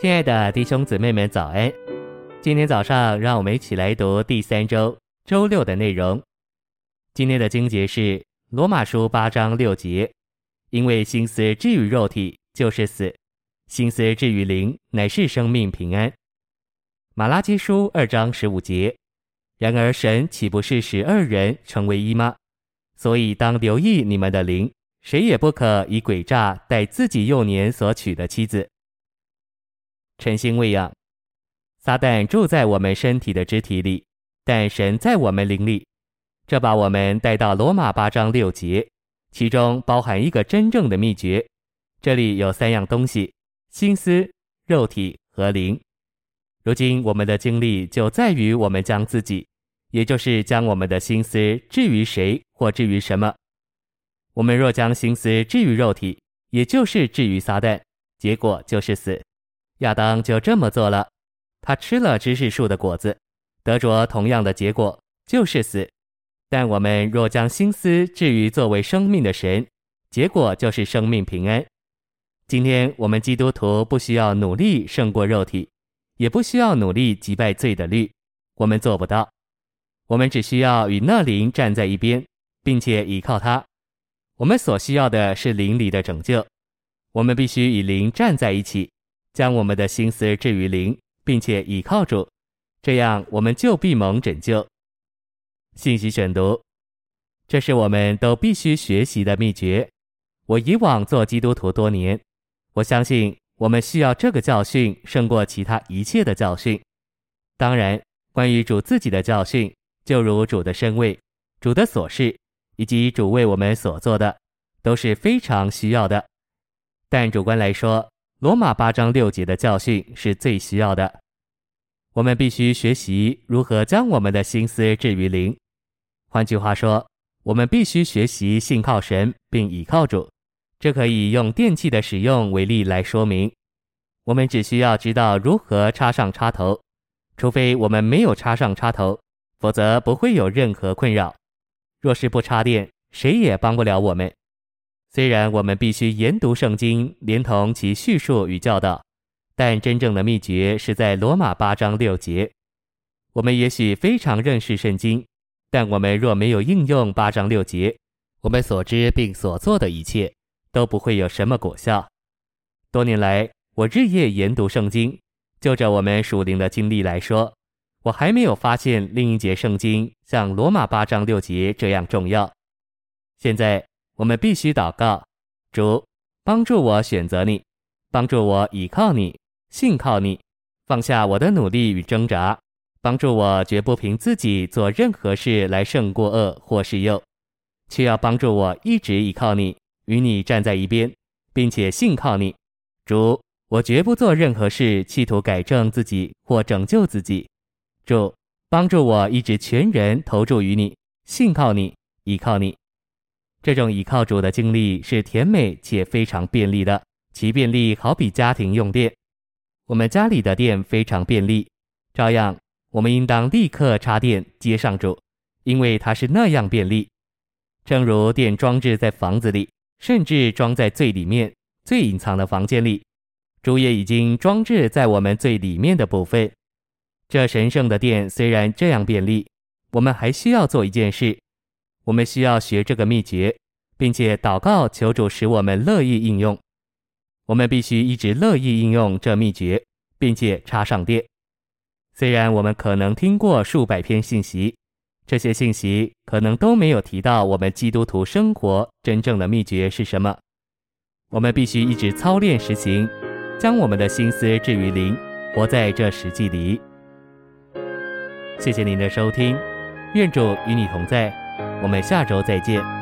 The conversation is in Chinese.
亲爱的弟兄姊妹们，早安！今天早上，让我们一起来读第三周周六的内容。今天的经节是罗马书八章六节，因为心思置于肉体就是死，心思置于灵乃是生命平安。马拉基书二章十五节，然而神岂不是使二人成为一吗？所以当留意你们的灵，谁也不可以诡诈待自己幼年所娶的妻子。晨星喂养，撒旦住在我们身体的肢体里，但神在我们灵里。这把我们带到罗马八章六节，其中包含一个真正的秘诀。这里有三样东西：心思、肉体和灵。如今我们的经历就在于我们将自己，也就是将我们的心思置于谁或置于什么。我们若将心思置于肉体，也就是置于撒旦，结果就是死。亚当就这么做了，他吃了知识树的果子，得着同样的结果，就是死。但我们若将心思置于作为生命的神，结果就是生命平安。今天我们基督徒不需要努力胜过肉体，也不需要努力击败罪的律，我们做不到。我们只需要与那灵站在一边，并且依靠他。我们所需要的是灵里的拯救，我们必须与灵站在一起。将我们的心思置于灵，并且倚靠主，这样我们就必蒙拯救。信息选读，这是我们都必须学习的秘诀。我以往做基督徒多年，我相信我们需要这个教训胜过其他一切的教训。当然，关于主自己的教训，就如主的身位、主的所事以及主为我们所做的，都是非常需要的。但主观来说，罗马八章六节的教训是最需要的。我们必须学习如何将我们的心思置于灵。换句话说，我们必须学习信靠神并倚靠主。这可以用电器的使用为例来说明。我们只需要知道如何插上插头，除非我们没有插上插头，否则不会有任何困扰。若是不插电，谁也帮不了我们。虽然我们必须研读圣经，连同其叙述与教导，但真正的秘诀是在罗马八章六节。我们也许非常认识圣经，但我们若没有应用八章六节，我们所知并所做的一切都不会有什么果效。多年来，我日夜研读圣经，就着我们属灵的经历来说，我还没有发现另一节圣经像罗马八章六节这样重要。现在。我们必须祷告，主帮助我选择你，帮助我倚靠你，信靠你，放下我的努力与挣扎，帮助我绝不凭自己做任何事来胜过恶或是诱，却要帮助我一直倚靠你，与你站在一边，并且信靠你。主，我绝不做任何事企图改正自己或拯救自己。主，帮助我一直全人投注于你，信靠你，倚靠你。这种倚靠主的经历是甜美且非常便利的，其便利好比家庭用电。我们家里的电非常便利，照样我们应当立刻插电接上主，因为它是那样便利。正如电装置在房子里，甚至装在最里面、最隐藏的房间里，主也已经装置在我们最里面的部分。这神圣的电虽然这样便利，我们还需要做一件事。我们需要学这个秘诀，并且祷告求主使我们乐意应用。我们必须一直乐意应用这秘诀，并且插上电。虽然我们可能听过数百篇信息，这些信息可能都没有提到我们基督徒生活真正的秘诀是什么。我们必须一直操练实行，将我们的心思置于灵，活在这实际里。谢谢您的收听，愿主与你同在。我们下周再见。